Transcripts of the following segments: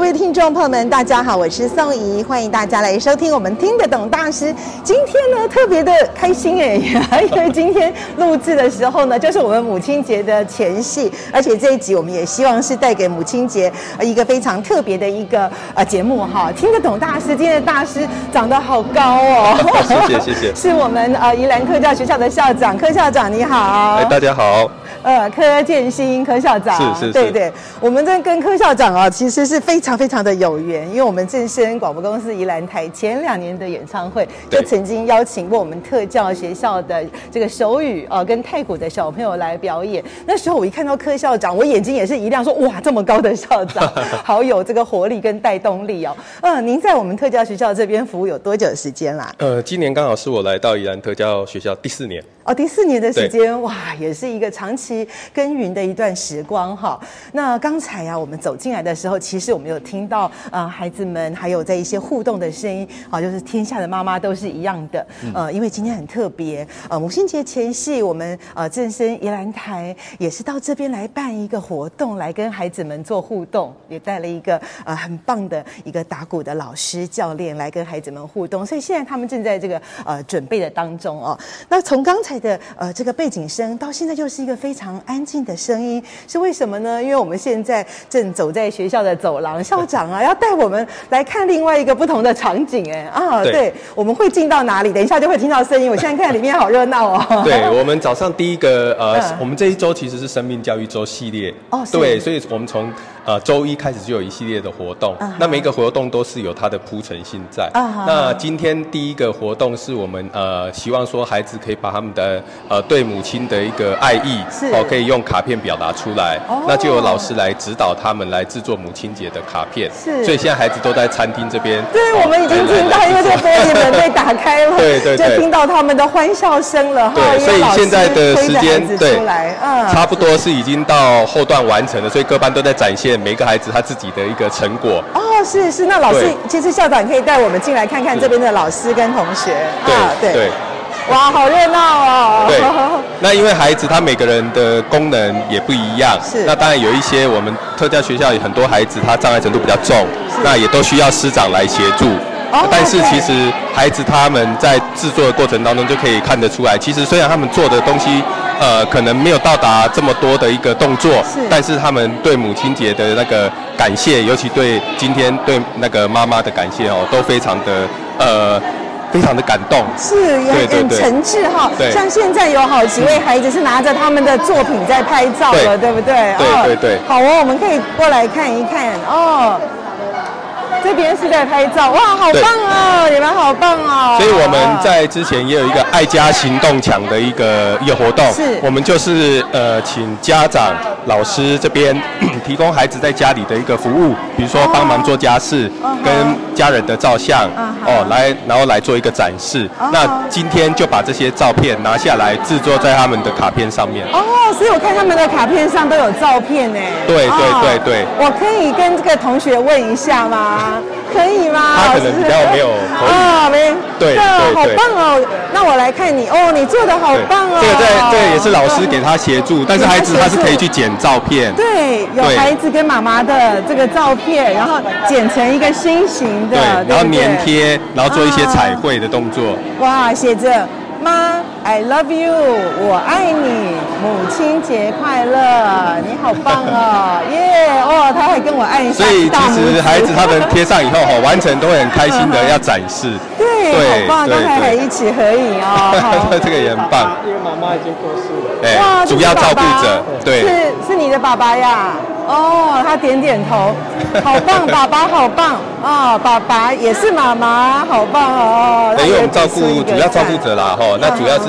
各位听众朋友们，大家好，我是宋怡，欢迎大家来收听我们听得懂大师。今天呢，特别的开心哎，因为今天录制的时候呢，就是我们母亲节的前夕，而且这一集我们也希望是带给母亲节一个非常特别的一个呃节目哈。听得懂大师，今天的大师长得好高哦，谢 谢谢谢，是我们呃宜兰科教学校的校长，柯校长你好，哎大家好。呃，柯建新柯校长，是是是，对对，我们这跟柯校长啊，其实是非常非常的有缘，因为我们正声广播公司宜兰台前两年的演唱会，就曾经邀请过我们特教学校的这个手语啊跟太鼓的小朋友来表演。那时候我一看到柯校长，我眼睛也是一亮，说哇，这么高的校长，好有这个活力跟带动力哦。嗯、呃，您在我们特教学校这边服务有多久时间啦？呃，今年刚好是我来到宜兰特教学校第四年。哦，第四年的时间，哇，也是一个长期耕耘的一段时光哈。那刚才啊，我们走进来的时候，其实我们有听到啊、呃，孩子们还有在一些互动的声音啊，就是天下的妈妈都是一样的。呃，因为今天很特别，呃，母亲节前夕，我们呃正生宜兰台也是到这边来办一个活动，来跟孩子们做互动，也带了一个呃很棒的一个打鼓的老师教练来跟孩子们互动。所以现在他们正在这个呃准备的当中哦。那从刚才。的呃，这个背景声到现在就是一个非常安静的声音，是为什么呢？因为我们现在正走在学校的走廊，校长啊要带我们来看另外一个不同的场景，哎啊，对，对，我们会进到哪里？等一下就会听到声音。我现在看里面好热闹哦。对，我们早上第一个呃，嗯、我们这一周其实是生命教育周系列哦，对，所以我们从。呃，周一开始就有一系列的活动，uh -huh. 那每一个活动都是有它的铺陈性在。Uh -huh. 那今天第一个活动是我们呃希望说孩子可以把他们的呃对母亲的一个爱意哦可以用卡片表达出来，oh. 那就有老师来指导他们来制作母亲节的卡片。是，所以现在孩子都在餐厅这边。对、哦，我们已经听到，因为这个玻璃门被打开了，对对对，就听到他们的欢笑声了。对，所以现在的时间对，嗯，差不多是已经到后段完成了，所以各班都在展现。每个孩子他自己的一个成果哦，是是，那老师其实校长可以带我们进来看看这边的老师跟同学，对、啊、对对，哇，好热闹哦！对，那因为孩子他每个人的功能也不一样，是那当然有一些我们特教学校有很多孩子他障碍程度比较重，那也都需要师长来协助。哦，但是其实孩子他们在制作的过程当中就可以看得出来，其实虽然他们做的东西。呃，可能没有到达这么多的一个动作，是，但是他们对母亲节的那个感谢，尤其对今天对那个妈妈的感谢哦，都非常的呃，非常的感动，是，也很诚挚哈。对，像现在有好几位孩子是拿着他们的作品在拍照了，对，对不对？对对对。好哦，我们可以过来看一看哦。这边是在拍照，哇，好棒哦！你们好棒哦！所以我们在之前也有一个爱家行动墙的一个一个活动，是，我们就是呃，请家长、老师这边提供孩子在家里的一个服务，比如说帮忙做家事，哦、跟家人的照相，哦，哦来，然后来做一个展示。哦、那今天就把这些照片拿下来制作在他们的卡片上面。哦，所以我看他们的卡片上都有照片呢。对对对对。我可以跟这个同学问一下吗？可以吗？他可能比较没有啊，没对，对，好棒哦！那我来看你哦，你做的好棒哦。这个在这个也是老师给他协助，但是孩子他是可以去剪照片。对，有孩子跟妈妈的这个照片，然后剪成一个心形的，对然后粘贴，然后做一些彩绘的动作。哇，写着。妈，I love you，我爱你，母亲节快乐，你好棒哦，耶、哦，他还跟我按一下。所以其实孩子他们贴上以后哈，完成都会很开心的要展示。对，对好棒，刚才还一起合影哦。这个也很棒。因为妈妈已经过世了。哇，主要照顾者，对，是是你的爸爸呀。哦，他点点头，好棒，爸爸好棒啊、哦，爸爸也是妈妈，好棒哦。因为我们照顾主要照顾者啦，哈，那主要是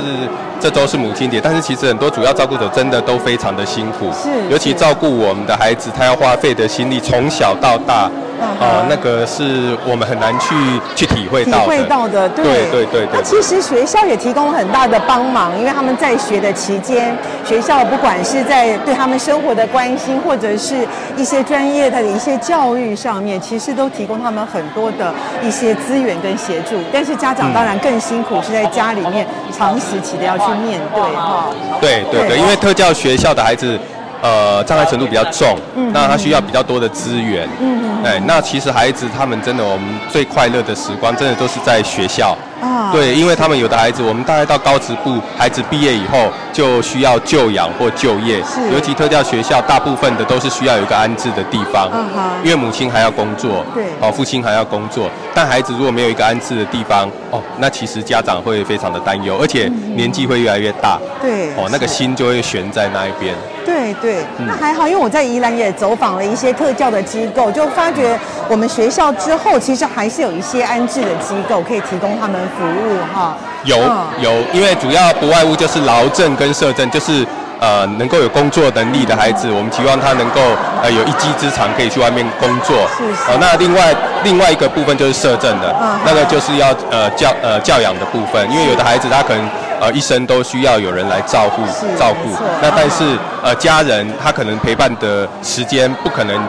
这周是母亲节，但是其实很多主要照顾者真的都非常的辛苦，是，尤其照顾我们的孩子，他要花费的心力从小到大。啊，那个是我们很难去去体会到的。体会到的，对对对对。那其实学校也提供了很大的帮忙，因为他们在学的期间，学校不管是在对他们生活的关心，或者是一些专业的一些教育上面，其实都提供他们很多的一些资源跟协助。但是家长当然更辛苦，是在家里面长时期的要去面对哈。对对对，因为特教学校的孩子。呃，障碍程度比较重，嗯，那他需要比较多的资源，嗯。嗯，哎，那其实孩子他们真的，我们最快乐的时光，真的都是在学校。啊，对，因为他们有的孩子，我们大概到高职部，孩子毕业以后就需要就养或就业，是，尤其特教学校，大部分的都是需要有一个安置的地方，嗯哼，因为母亲还要工作，对，哦，父亲还要工作，但孩子如果没有一个安置的地方，哦，那其实家长会非常的担忧，而且年纪会越来越大，对，哦，那个心就会悬在那一边。对对，那还好，因为我在宜兰也走访了一些特教的机构，就发觉我们学校之后，其实还是有一些安置的机构可以提供他们服务哈。有有，因为主要不外乎就是劳政跟社政，就是呃能够有工作能力的孩子，我们期望他能够呃有一技之长，可以去外面工作。是是。哦，那另外另外一个部分就是社政的，那个就是要呃教呃教养的部分，因为有的孩子他可能。呃，一生都需要有人来照顾照顾。那但是呃，家人他可能陪伴的时间不可能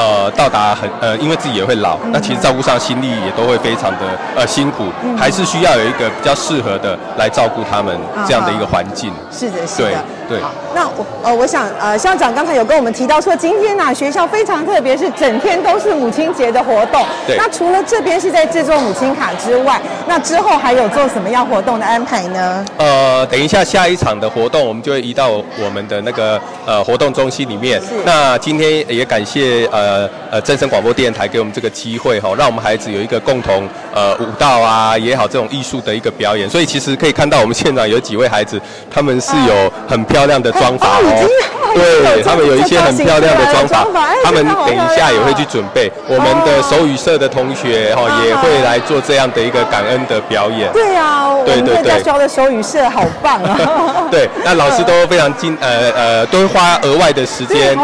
呃到达很呃，因为自己也会老。那其实照顾上心力也都会非常的呃辛苦，还是需要有一个比较适合的来照顾他们这样的一个环境。是的，是的。对，那我呃，我想呃，校长刚才有跟我们提到说，今天呢、啊、学校非常特别，是整天都是母亲节的活动。对。那除了这边是在制作母亲卡之外，那之后还有做什么样活动的安排呢？呃，等一下下一场的活动，我们就会移到我们的那个呃活动中心里面。是。那今天也感谢呃呃呃真声广播电台给我们这个机会哈、哦，让我们孩子有一个共同呃舞蹈啊也好，这种艺术的一个表演。所以其实可以看到我们现场有几位孩子，他们是有很漂亮。的妆法哦，对，他们有一些很漂亮的妆法，他们等一下也会去准备。我们的手语社的同学哈也会来做这样的一个感恩的表演。对啊，对对对，教的手语社好棒啊！对，那老师都非常精，呃呃，都会花额外的时间，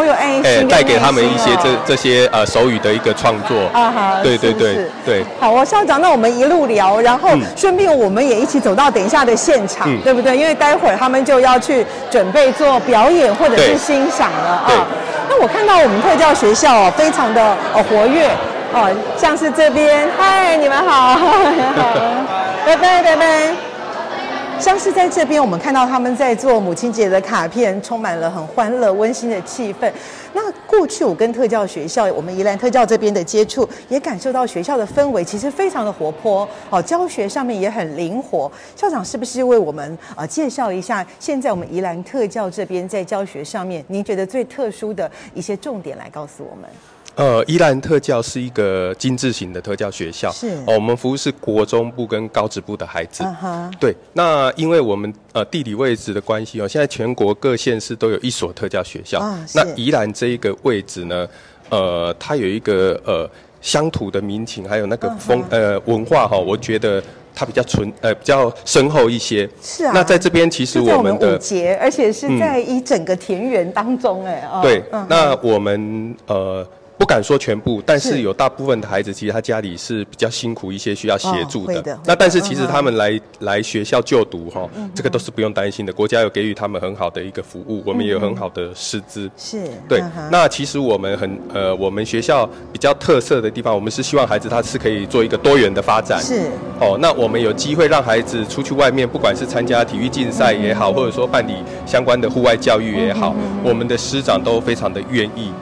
哎，带给他们一些这这些呃手语的一个创作。啊哈，对对对对。好我，校长，那我们一路聊，然后顺便我们也一起走到等一下的现场，对不对？因为待会儿他们就要去准。准备做表演或者是欣赏了啊！那我看到我们特教学校哦，非常的哦活跃哦，像是这边，嗨，你们好，好，拜拜拜拜。像是在这边，我们看到他们在做母亲节的卡片，充满了很欢乐、温馨的气氛。那过去我跟特教学校，我们宜兰特教这边的接触，也感受到学校的氛围其实非常的活泼哦，教学上面也很灵活。校长是不是为我们呃介绍一下，现在我们宜兰特教这边在教学上面，您觉得最特殊的一些重点来告诉我们？呃，宜兰特教是一个精致型的特教学校，是哦，我们服务是国中部跟高职部的孩子。Uh huh. 对，那因为我们呃地理位置的关系哦，现在全国各县市都有一所特教学校。Uh, 那宜兰这一个位置呢，呃，它有一个呃乡土的民情，还有那个风、uh. 呃文化哈、哦，我觉得它比较纯呃比较深厚一些。是啊。那在这边其实我们的们五节，而且是在一整个田园当中哎。嗯哦、对，uh. 那我们呃。不敢说全部，但是有大部分的孩子，其实他家里是比较辛苦一些，需要协助的。那但是其实他们来来学校就读哈，这个都是不用担心的。国家有给予他们很好的一个服务，我们也有很好的师资。是，对。那其实我们很呃，我们学校比较特色的地方，我们是希望孩子他是可以做一个多元的发展。是。哦，那我们有机会让孩子出去外面，不管是参加体育竞赛也好，或者说办理相关的户外教育也好，我们的师长都非常的愿意。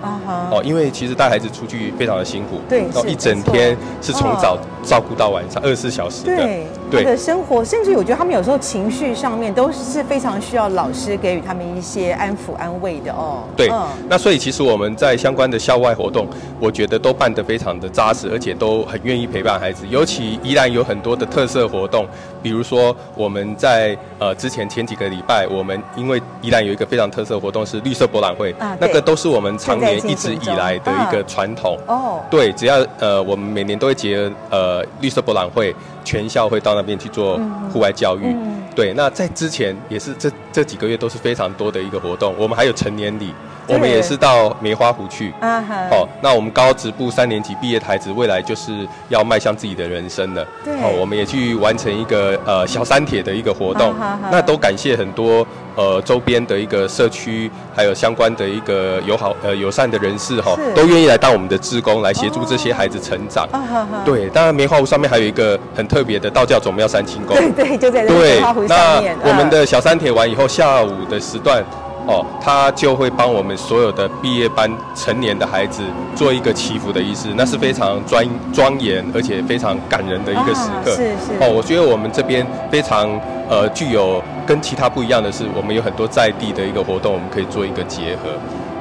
哦，因为其实大。带孩子出去非常的辛苦，对，然后一整天是从早照顾到晚上，二十四小时的，对，他的生活，甚至我觉得他们有时候情绪上面都是非常需要老师给予他们一些安抚安慰的哦。对，嗯、那所以其实我们在相关的校外活动，我觉得都办得非常的扎实，而且都很愿意陪伴孩子。尤其宜兰有很多的特色活动，比如说我们在呃之前前几个礼拜，我们因为宜兰有一个非常特色活动是绿色博览会，啊，那个都是我们常年一直以来的一个传统。哦、啊，对，只要呃我们每年都会结合呃绿色博览会。全校会到那边去做户外教育，对。那在之前也是这这几个月都是非常多的一个活动。我们还有成年礼，我们也是到梅花湖去。哦，那我们高职部三年级毕业的孩子，未来就是要迈向自己的人生了。对。哦，我们也去完成一个呃小三铁的一个活动。啊、那都感谢很多。呃，周边的一个社区，还有相关的一个友好呃友善的人士哈，都愿意来当我们的志工，来协助这些孩子成长。哦、对，当然梅花湖上面还有一个很特别的道教总庙三清宫。对对，就在梅花湖上面。那我们的小三铁完以后，下午的时段。哦，他就会帮我们所有的毕业班成年的孩子做一个祈福的仪式，那是非常庄庄严而且非常感人的一个时刻。啊、是是。哦，我觉得我们这边非常呃具有跟其他不一样的是，我们有很多在地的一个活动，我们可以做一个结合。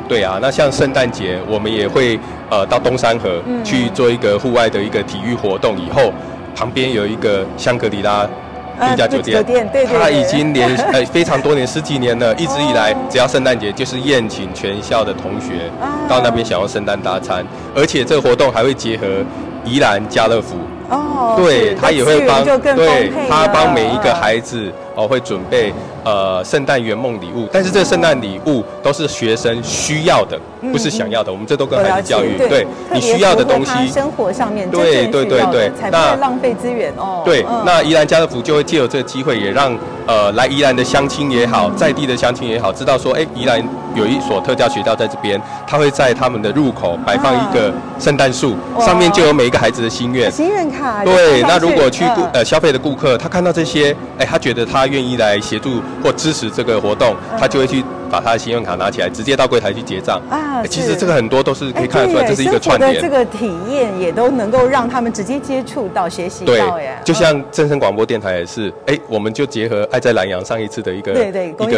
对啊，那像圣诞节，我们也会呃到东山河去做一个户外的一个体育活动，以后旁边有一个香格里拉。一家酒店，酒店对对对，他已经连呃非常多年十几年了，一直以来只要圣诞节就是宴请全校的同学到那边享用圣诞大餐，而且这个活动还会结合宜兰家乐福。哦，对，他也会帮，对，他帮每一个孩子哦会准备呃圣诞圆梦礼物，但是这圣诞礼物都是学生需要的，不是想要的。我们这都跟孩子教育，对，你需要的东西，生活上面对对对对，才不会浪费资源哦。对，那宜兰家乐福就会借由这个机会，也让呃来宜兰的乡亲也好，在地的乡亲也好，知道说，哎，宜兰有一所特教学校在这边，他会在他们的入口摆放一个圣诞树，上面就有每一个孩子的心愿。心愿卡。对，那如果去顾呃消费的顾客，他看到这些，哎，他觉得他愿意来协助或支持这个活动，他就会去。把他的信用卡拿起来，直接到柜台去结账啊！其实这个很多都是可以看得出来，这是一个串联。这个体验也都能够让他们直接接触到、学习到。对，就像正声广播电台也是，哎，我们就结合爱在南阳上一次的一个对对一个公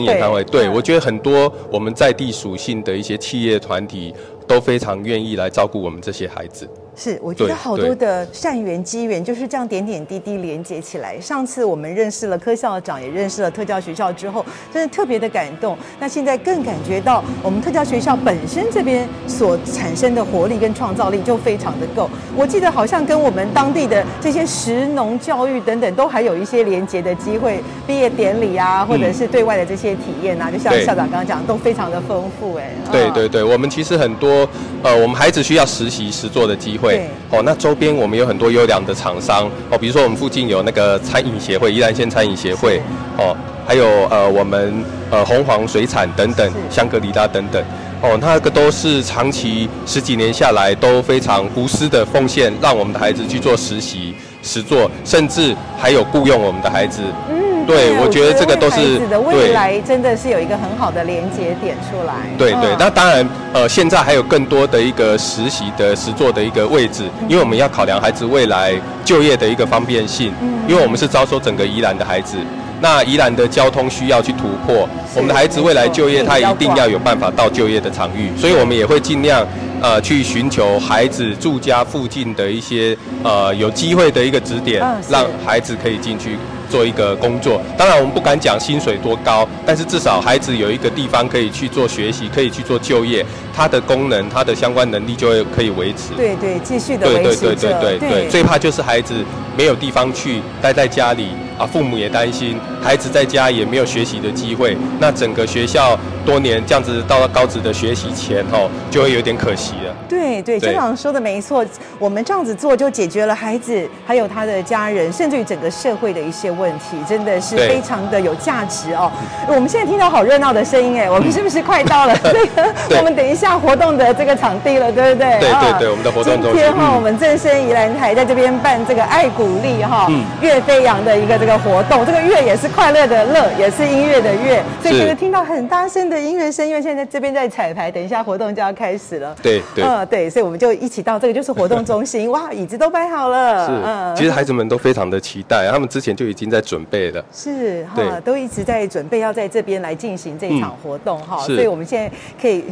益演唱会。对，我觉得很多我们在地属性的一些企业团体都非常愿意来照顾我们这些孩子。是，我觉得好多的善缘机缘就是这样点点滴滴连接起来。上次我们认识了柯校长，也认识了特教学校之后，真的特别的感动。那现在更感觉到我们特教学校本身这边所产生的活力跟创造力就非常的够。我记得好像跟我们当地的这些食农教育等等都还有一些连接的机会，毕业典礼啊，或者是对外的这些体验啊，就像校长刚刚讲，都非常的丰富。哎，对对对，我们其实很多呃，我们孩子需要实习实做的机会。会。哦，那周边我们有很多优良的厂商。哦，比如说我们附近有那个餐饮协会，宜兰县餐饮协会。哦，还有呃我们呃红黄水产等等，香格里拉等等。哦，那个都是长期十几年下来都非常无私的奉献，让我们的孩子去做实习实作，甚至还有雇佣我们的孩子。嗯对，我觉得这个都是的未来，真的是有一个很好的连接点出来。对对，那当然，呃，现在还有更多的一个实习的实作的一个位置，因为我们要考量孩子未来就业的一个方便性。嗯，因为我们是招收整个宜兰的孩子，那宜兰的交通需要去突破，我们的孩子未来就业，他一定要有办法到就业的场域，所以我们也会尽量呃去寻求孩子住家附近的一些呃有机会的一个指点，让孩子可以进去。做一个工作，当然我们不敢讲薪水多高，但是至少孩子有一个地方可以去做学习，可以去做就业，他的功能、他的相关能力就会可以维持。对对，继续的维持。对对对对对对，对，最怕就是孩子没有地方去，待在家里啊，父母也担心孩子在家也没有学习的机会，那整个学校多年这样子到了高职的学习前哦，就会有点可惜了。对对，校长说的没错，我们这样子做就解决了孩子还有他的家人，甚至于整个社会的一些问问题，真的是非常的有价值哦。我们现在听到好热闹的声音哎，我们是不是快到了？这个我们等一下活动的这个场地了，对不对？对对对，我们的活动中心。今天哈，我们正声宜兰台在这边办这个爱鼓励哈乐飞扬的一个这个活动，这个乐也是快乐的乐，也是音乐的乐，所以就是听到很大声的音乐声，因为现在这边在彩排，等一下活动就要开始了。对对，嗯对，所以我们就一起到这个就是活动中心，哇，椅子都摆好了。是，嗯，其实孩子们都非常的期待，他们之前就已经在准备了。是哈，都一直在准备要在这边来进行这一场活动哈，所以我们现在可以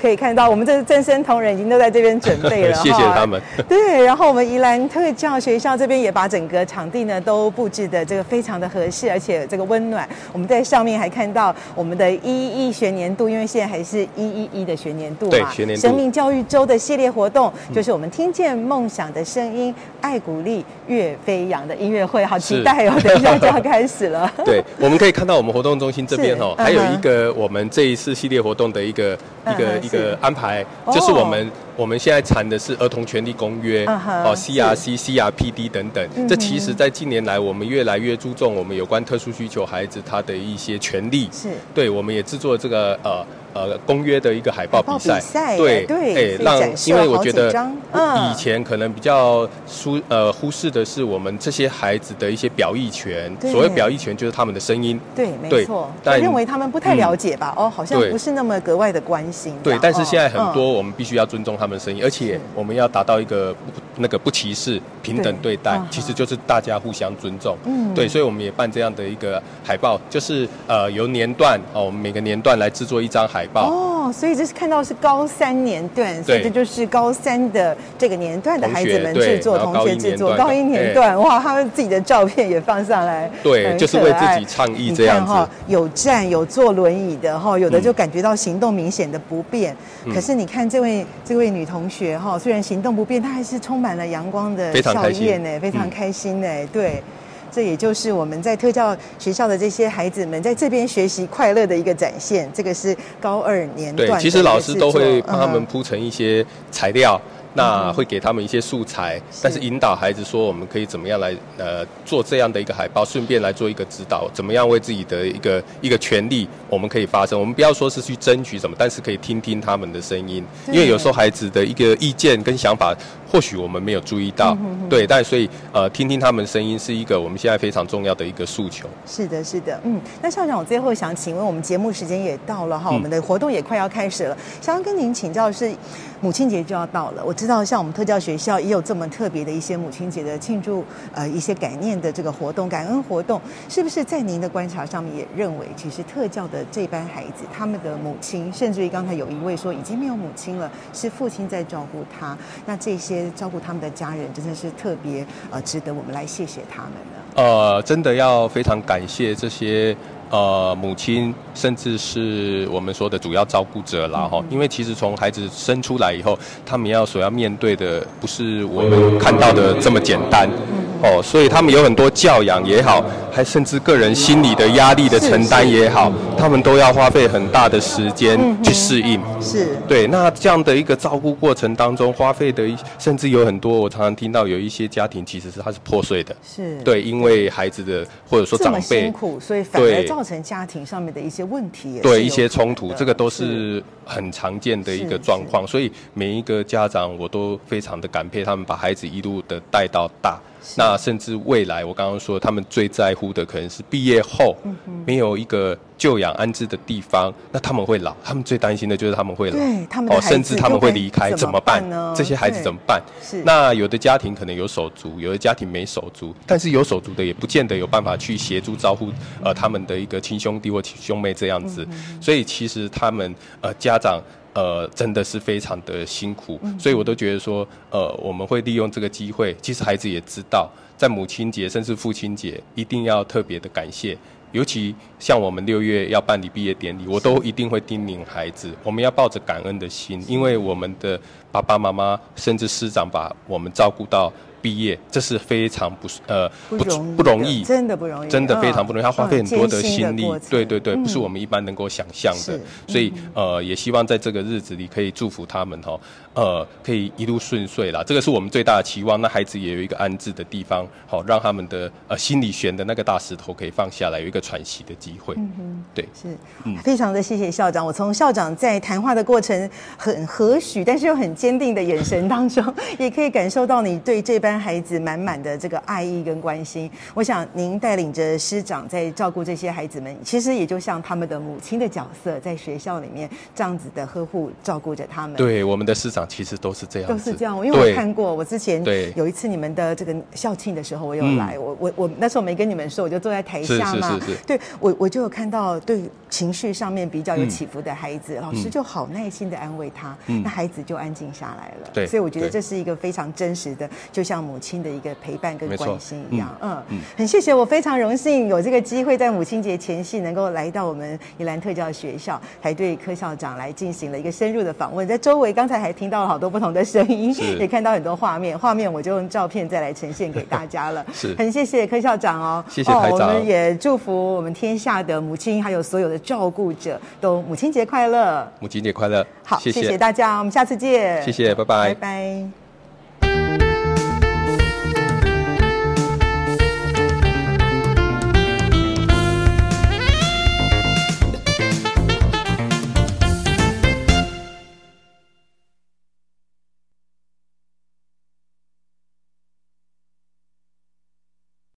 可以看到，我们这正身同仁已经都在这边准备了。谢谢他们。对，然后我们宜兰特教学校这边也把整个场地呢都布置的这个非常的合适，而且这个温暖。我们在上面还看到我们的一一一学年度，因为现在还是一一一的学年度嘛，学年度生命教育周的系列活动，就是我们听见梦想的声音，爱鼓励乐飞扬的音乐会，好期待哦！等一下就要开始了。对，我们可以看到我们活动中心这边哦，还有一个我们这一次系列活动的一个一个一个安排，就是我们。我们现在谈的是儿童权利公约，哦，CRC、CRPD 等等。这其实，在近年来，我们越来越注重我们有关特殊需求孩子他的一些权利。是，对，我们也制作这个呃。呃，公约的一个海报比赛，对对，哎，让因为我觉得以前可能比较疏呃忽视的是我们这些孩子的一些表意权。所谓表意权就是他们的声音。对，没错。但认为他们不太了解吧？哦，好像不是那么格外的关心。对，但是现在很多我们必须要尊重他们的声音，而且我们要达到一个那个不歧视、平等对。待，其实就是大家互相尊重。嗯，对，所以我们也办这样的一个海报，就是呃由年段哦，我们每个年段来制作一张海。哦，所以这是看到是高三年段，所以这就是高三的这个年段的孩子们制作，同学制作高一年段，哇，他们自己的照片也放上来，对，就是为自己倡议这样子。有站有坐轮椅的哈，有的就感觉到行动明显的不便，可是你看这位这位女同学哈，虽然行动不便，她还是充满了阳光的笑靨呢，非常开心呢，对。这也就是我们在特教学校的这些孩子们在这边学习快乐的一个展现。这个是高二年段。对，其实老师都会帮他们铺成一些材料。那会给他们一些素材，但是引导孩子说，我们可以怎么样来呃做这样的一个海报，顺便来做一个指导，怎么样为自己的一个一个权利，我们可以发声。我们不要说是去争取什么，但是可以听听他们的声音，因为有时候孩子的一个意见跟想法，或许我们没有注意到，对，但所以呃听听他们声音是一个我们现在非常重要的一个诉求。是的，是的，嗯，那校长，我最后想请问，我们节目时间也到了哈，我们的活动也快要开始了，想要跟您请教的是，母亲节就要到了，我知道像我们特教学校也有这么特别的一些母亲节的庆祝，呃，一些感念的这个活动、感恩活动，是不是在您的观察上面也认为，其实特教的这班孩子，他们的母亲，甚至于刚才有一位说已经没有母亲了，是父亲在照顾他，那这些照顾他们的家人，真的是特别呃值得我们来谢谢他们呢？呃，真的要非常感谢这些。呃，母亲甚至是我们说的主要照顾者啦，哈，因为其实从孩子生出来以后，他们要所要面对的不是我们看到的这么简单，哦，所以他们有很多教养也好，还甚至个人心理的压力的承担也好，他们都要花费很大的时间去适应，是。对。那这样的一个照顾过程当中，花费的甚至有很多，我常常听到有一些家庭其实是他是破碎的，是。对，因为孩子的或者说长辈辛苦，所以反而造成家庭上面的一些问题，对一些冲突，这个都是很常见的一个状况。所以每一个家长，我都非常的感佩他们把孩子一路的带到大。那甚至未来，我刚刚说，他们最在乎的可能是毕业后没有一个就养安置的地方，那他们会老，他们最担心的就是他们会老，对，他们哦，甚至他们会离开，怎么办呢？这些孩子怎么办？是。那有的家庭可能有手足，有的家庭没手足，但是有手足的也不见得有办法去协助照顾呃他们的一个亲兄弟或亲兄妹这样子，所以其实他们呃家长。呃，真的是非常的辛苦，所以我都觉得说，呃，我们会利用这个机会，其实孩子也知道，在母亲节甚至父亲节，一定要特别的感谢，尤其像我们六月要办理毕业典礼，我都一定会叮咛孩子，我们要抱着感恩的心，因为我们的爸爸妈妈甚至师长把我们照顾到。毕毕业，这是非常不呃不不容易，真的不容易，真的非常不容易，他花费很多的心力，对对对，不是我们一般能够想象的。所以呃，也希望在这个日子里可以祝福他们哈，呃，可以一路顺遂啦。这个是我们最大的期望。那孩子也有一个安置的地方，好让他们的呃心里悬的那个大石头可以放下来，有一个喘息的机会。嗯哼，对，是，嗯，非常的谢谢校长。我从校长在谈话的过程很和煦，但是又很坚定的眼神当中，也可以感受到你对这班孩子满满的这个爱意跟关心。我想您带领着师长在照顾这些孩子们，其实也就像他们的母亲的角色，在学校里面这样子的呵护照顾着他们。对，我们的师长其实都是这样，都是这样。因为我看过，我之前有一次你们的这个校庆的时候，我有来，嗯、我我我那时候没跟你们说，我就坐在台下嘛。是是是是对，我我就有看到对情绪上面比较有起伏的孩子，嗯、老师就好耐心的安慰他，嗯、那孩子就安静下来了。对，所以我觉得这是一个非常真实的，就像母亲的一个陪伴跟关心一样。嗯嗯，很谢谢，我非常荣幸有这个机会在母亲节前夕能够来到我们宜兰特教学校，还对柯校长来进行了一个深入的访问。在周围刚才还听到了好多不同的声音，也看到很多画面，画面我就用照片再来呈现给大家了。是，很谢谢柯校长哦。谢谢台长。我们也祝福我们天下的母亲，还有所有的照顾者都母亲节快乐。母亲节快乐。好，谢谢，谢谢大家，我们下次见。谢谢，拜拜。拜拜。